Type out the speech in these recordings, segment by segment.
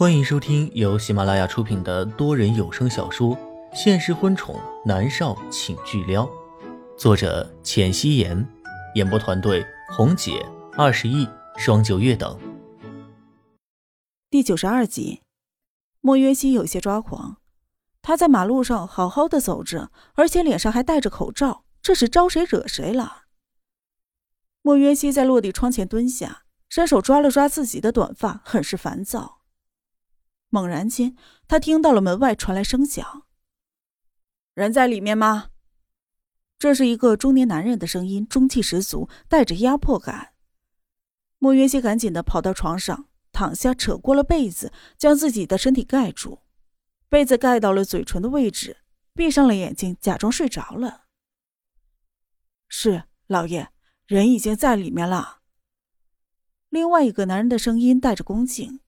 欢迎收听由喜马拉雅出品的多人有声小说《现实婚宠男少请巨撩》，作者：浅汐颜，演播团队：红姐、二十亿、双九月等。第九十二集，莫约西有些抓狂。他在马路上好好的走着，而且脸上还戴着口罩，这是招谁惹谁了？莫约西在落地窗前蹲下，伸手抓了抓自己的短发，很是烦躁。猛然间，他听到了门外传来声响。人在里面吗？这是一个中年男人的声音，中气十足，带着压迫感。莫云熙赶紧的跑到床上，躺下，扯过了被子，将自己的身体盖住，被子盖到了嘴唇的位置，闭上了眼睛，假装睡着了。是老爷，人已经在里面了。另外一个男人的声音带着恭敬。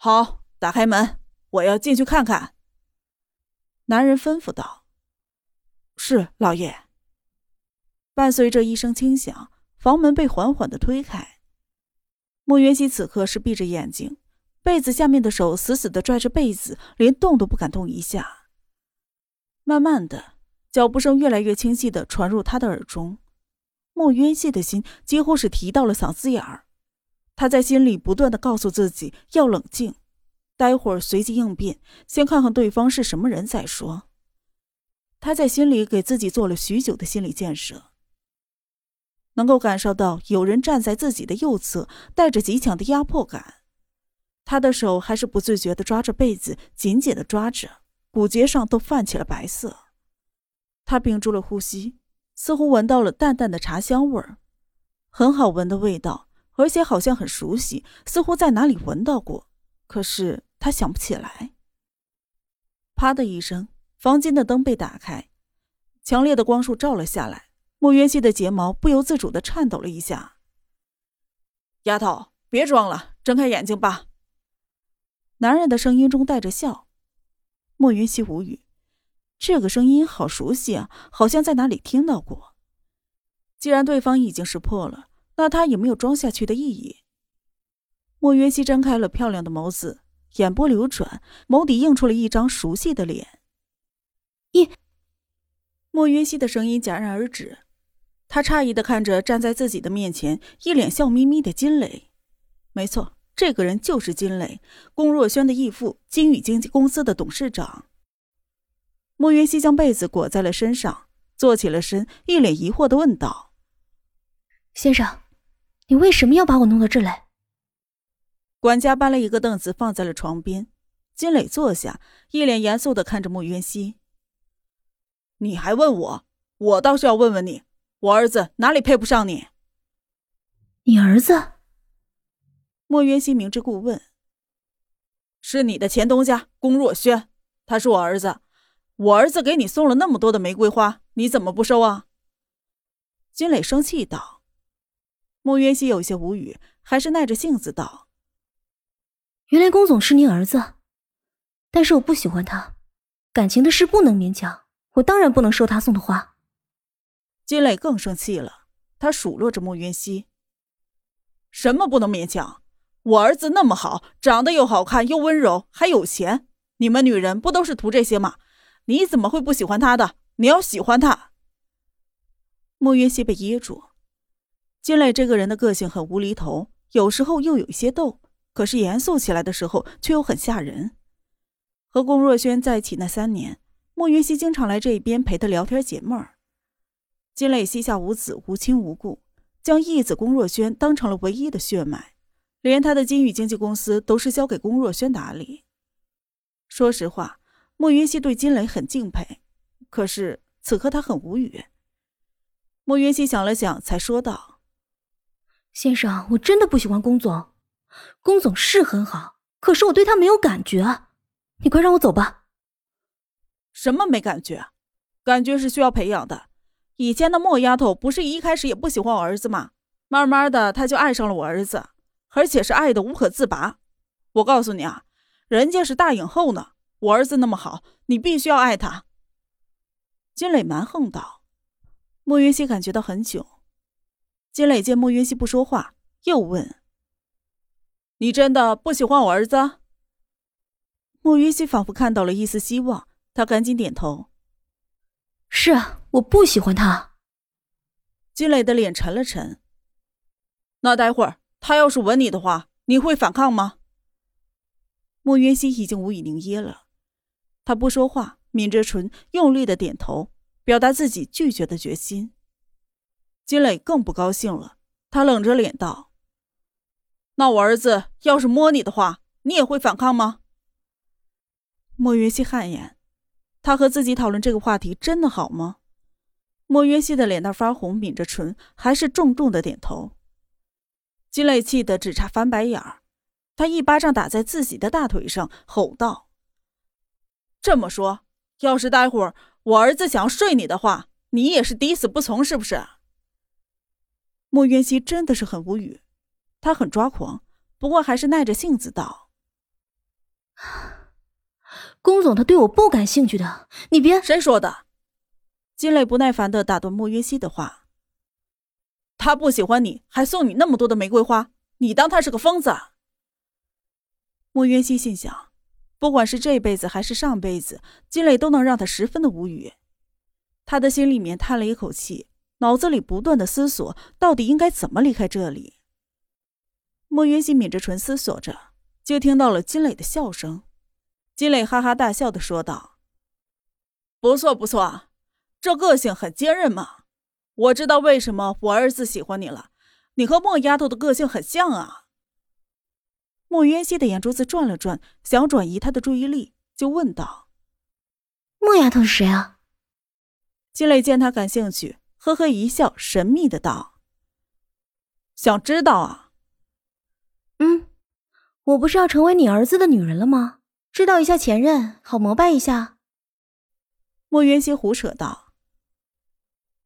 好，打开门，我要进去看看。男人吩咐道：“是老爷。”伴随着一声轻响，房门被缓缓的推开。莫云熙此刻是闭着眼睛，被子下面的手死死的拽着被子，连动都不敢动一下。慢慢的，脚步声越来越清晰的传入他的耳中，莫渊熙的心几乎是提到了嗓子眼儿。他在心里不断的告诉自己要冷静，待会儿随机应变，先看看对方是什么人再说。他在心里给自己做了许久的心理建设，能够感受到有人站在自己的右侧，带着极强的压迫感。他的手还是不自觉的抓着被子，紧紧的抓着，骨节上都泛起了白色。他屏住了呼吸，似乎闻到了淡淡的茶香味儿，很好闻的味道。而且好像很熟悉，似乎在哪里闻到过，可是他想不起来。啪的一声，房间的灯被打开，强烈的光束照了下来。莫渊熙的睫毛不由自主的颤抖了一下。丫头，别装了，睁开眼睛吧。男人的声音中带着笑。莫云熙无语，这个声音好熟悉啊，好像在哪里听到过。既然对方已经识破了。那他也没有装下去的意义。莫云熙睁开了漂亮的眸子，眼波流转，眸底映出了一张熟悉的脸。一，莫云熙的声音戛然而止，他诧异的看着站在自己的面前，一脸笑眯眯的金磊。没错，这个人就是金磊，龚若轩的义父，金宇经纪公司的董事长。莫云熙将被子裹在了身上，坐起了身，一脸疑惑的问道：“先生。”你为什么要把我弄到这来？管家搬了一个凳子放在了床边，金磊坐下，一脸严肃的看着穆云熙。你还问我？我倒是要问问你，我儿子哪里配不上你？你儿子？莫渊熙明知故问。是你的前东家龚若轩，他是我儿子。我儿子给你送了那么多的玫瑰花，你怎么不收啊？金磊生气道。莫渊熙有些无语，还是耐着性子道：“原来龚总是您儿子，但是我不喜欢他，感情的事不能勉强，我当然不能收他送的花。”金磊更生气了，他数落着莫渊熙：“什么不能勉强？我儿子那么好，长得又好看又温柔，还有钱，你们女人不都是图这些吗？你怎么会不喜欢他的？你要喜欢他。”莫渊熙被噎住。金磊这个人的个性很无厘头，有时候又有一些逗，可是严肃起来的时候却又很吓人。和龚若轩在一起那三年，莫云熙经常来这边陪他聊天解闷儿。金磊膝下无子，无亲无故，将义子龚若轩当成了唯一的血脉，连他的金宇经纪公司都是交给龚若轩打理。说实话，莫云熙对金磊很敬佩，可是此刻他很无语。莫云熙想了想，才说道。先生，我真的不喜欢龚总。龚总是很好，可是我对他没有感觉。你快让我走吧。什么没感觉？感觉是需要培养的。以前的莫丫头不是一开始也不喜欢我儿子吗？慢慢的，她就爱上了我儿子，而且是爱的无可自拔。我告诉你啊，人家是大影后呢，我儿子那么好，你必须要爱他。金磊蛮横道。莫云熙感觉到很久。金磊见莫云熙不说话，又问：“你真的不喜欢我儿子？莫云熙仿佛看到了一丝希望，他赶紧点头：“是啊，我不喜欢他。”金磊的脸沉了沉。那待会儿他要是吻你的话，你会反抗吗？莫云熙已经无语凝噎了，他不说话，抿着唇，用力的点头，表达自己拒绝的决心。金磊更不高兴了，他冷着脸道：“那我儿子要是摸你的话，你也会反抗吗？”莫云熙汗颜，他和自己讨论这个话题真的好吗？莫云熙的脸蛋发红，抿着唇，还是重重的点头。金磊气得只差翻白眼儿，他一巴掌打在自己的大腿上，吼道：“这么说，要是待会儿我儿子想要睡你的话，你也是抵死不从，是不是？”莫云熙真的是很无语，他很抓狂，不过还是耐着性子道。龚总他对我不感兴趣的，你别……谁说的？金磊不耐烦的打断莫渊熙的话。他不喜欢你，还送你那么多的玫瑰花，你当他是个疯子？莫渊熙心想，不管是这辈子还是上辈子，金磊都能让他十分的无语。他的心里面叹了一口气，脑子里不断的思索，到底应该怎么离开这里。莫云溪抿着唇思索着，就听到了金磊的笑声。金磊哈哈大笑的说道：“不错不错，这个性很坚韧嘛。我知道为什么我儿子喜欢你了，你和莫丫头的个性很像啊。”莫云溪的眼珠子转了转，想转移他的注意力，就问道：“莫丫头是谁啊？”金磊见他感兴趣，呵呵一笑，神秘的道：“想知道啊？嗯，我不是要成为你儿子的女人了吗？”知道一下前任，好膜拜一下。莫渊熙胡扯道：“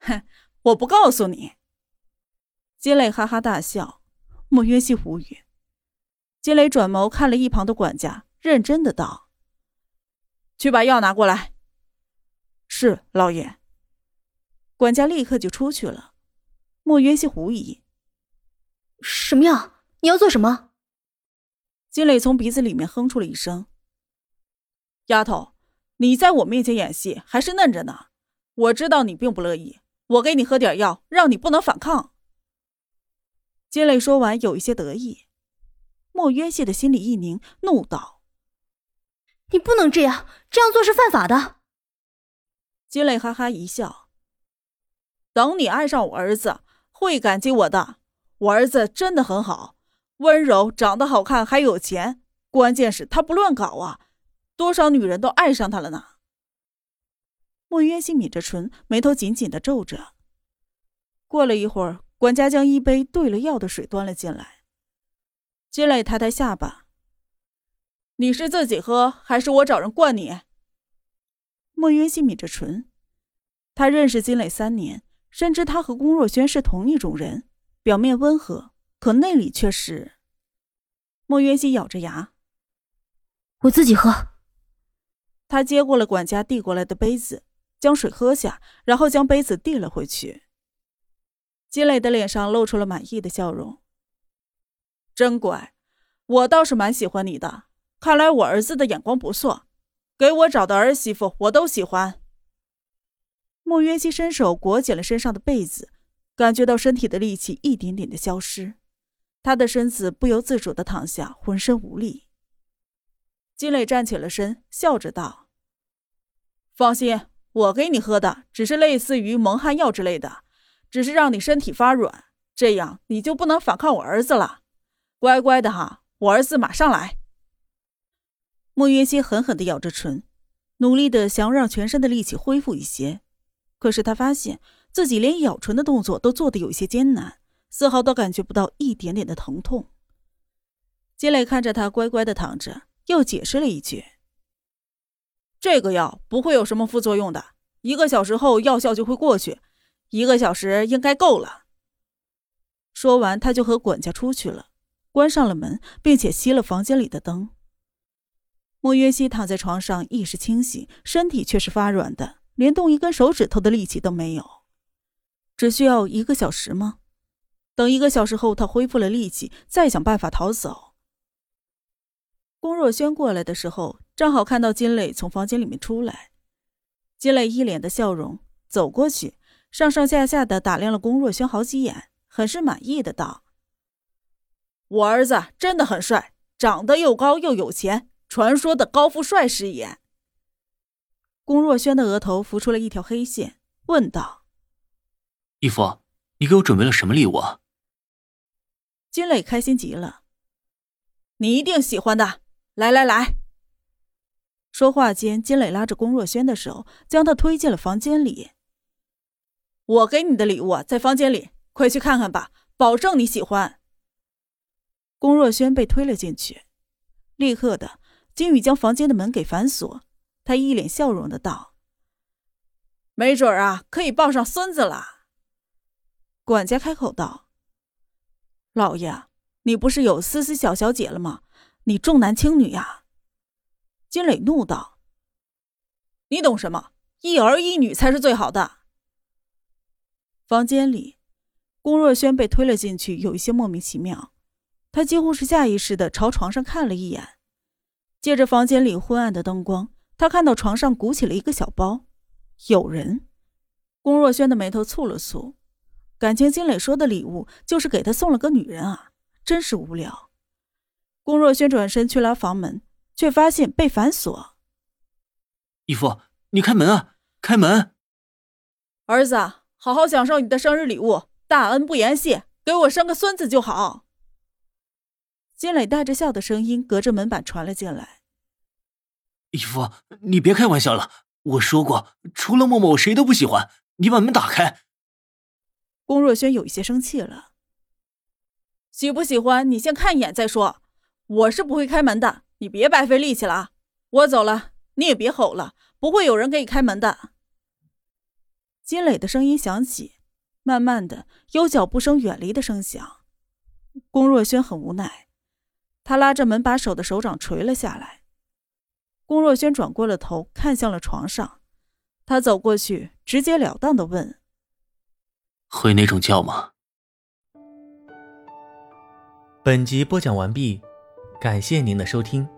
哼，我不告诉你。”金磊哈哈大笑。莫渊熙无语。金磊转眸看了一旁的管家，认真的道：“去把药拿过来。”是老爷。管家立刻就出去了。莫渊熙狐疑：“什么药？你要做什么？”金磊从鼻子里面哼出了一声。丫头，你在我面前演戏还是嫩着呢。我知道你并不乐意，我给你喝点药，让你不能反抗。金磊说完，有一些得意。莫渊熙的心里一凝，怒道：“你不能这样，这样做是犯法的。”金磊哈哈一笑：“等你爱上我儿子，会感激我的。我儿子真的很好，温柔，长得好看，还有钱，关键是他不乱搞啊。”多少女人都爱上他了呢？莫渊熙抿着唇，眉头紧紧的皱着。过了一会儿，管家将一杯兑了药的水端了进来。金磊抬抬下巴：“你是自己喝，还是我找人灌你？”莫渊熙抿着唇，他认识金磊三年，深知他和龚若轩是同一种人，表面温和，可内里却是……莫渊熙咬着牙：“我自己喝。”他接过了管家递过来的杯子，将水喝下，然后将杯子递了回去。金磊的脸上露出了满意的笑容。真乖，我倒是蛮喜欢你的。看来我儿子的眼光不错，给我找的儿媳妇我都喜欢。莫渊熙伸手裹紧了身上的被子，感觉到身体的力气一点点的消失，他的身子不由自主的躺下，浑身无力。金磊站起了身，笑着道。放心，我给你喝的只是类似于蒙汗药之类的，只是让你身体发软，这样你就不能反抗我儿子了。乖乖的哈，我儿子马上来。莫云熙狠狠的咬着唇，努力的想让全身的力气恢复一些，可是他发现自己连咬唇的动作都做得有些艰难，丝毫都感觉不到一点点的疼痛。金磊看着他乖乖的躺着，又解释了一句。这个药不会有什么副作用的，一个小时后药效就会过去，一个小时应该够了。说完，他就和管家出去了，关上了门，并且熄了房间里的灯。莫约西躺在床上，意识清醒，身体却是发软的，连动一根手指头的力气都没有。只需要一个小时吗？等一个小时后，他恢复了力气，再想办法逃走。龚若轩过来的时候。正好看到金磊从房间里面出来。金磊一脸的笑容走过去，上上下下的打量了龚若轩好几眼，很是满意的道：“我儿子真的很帅，长得又高又有钱，传说的高富帅是也。”龚若轩的额头浮出了一条黑线，问道：“义父，你给我准备了什么礼物？”金磊开心极了：“你一定喜欢的，来来来。”说话间，金磊拉着龚若轩的手，将他推进了房间里。我给你的礼物在房间里，快去看看吧，保证你喜欢。龚若轩被推了进去，立刻的，金宇将房间的门给反锁。他一脸笑容的道：“没准啊，可以抱上孙子了。”管家开口道：“老爷，你不是有思思小小姐了吗？你重男轻女呀？”金磊怒道：“你懂什么？一儿一女才是最好的。”房间里，龚若轩被推了进去，有一些莫名其妙。他几乎是下意识的朝床上看了一眼，借着房间里昏暗的灯光，他看到床上鼓起了一个小包，有人。龚若轩的眉头蹙了蹙，感情金磊说的礼物就是给他送了个女人啊，真是无聊。龚若轩转身去拉房门。却发现被反锁。义父，你开门啊！开门！儿子，好好享受你的生日礼物，大恩不言谢，给我生个孙子就好。金磊带着笑的声音隔着门板传了进来。义父，你别开玩笑了，我说过，除了默默，我谁都不喜欢。你把门打开。龚若轩有一些生气了。喜不喜欢，你先看一眼再说。我是不会开门的。你别白费力气了啊！我走了，你也别吼了，不会有人给你开门的。金磊的声音响起，慢慢的有脚步声远离的声响。龚若轩很无奈，他拉着门把手的手掌垂了下来。龚若轩转过了头，看向了床上，他走过去，直截了当的问：“会那种叫吗？”本集播讲完毕。感谢您的收听。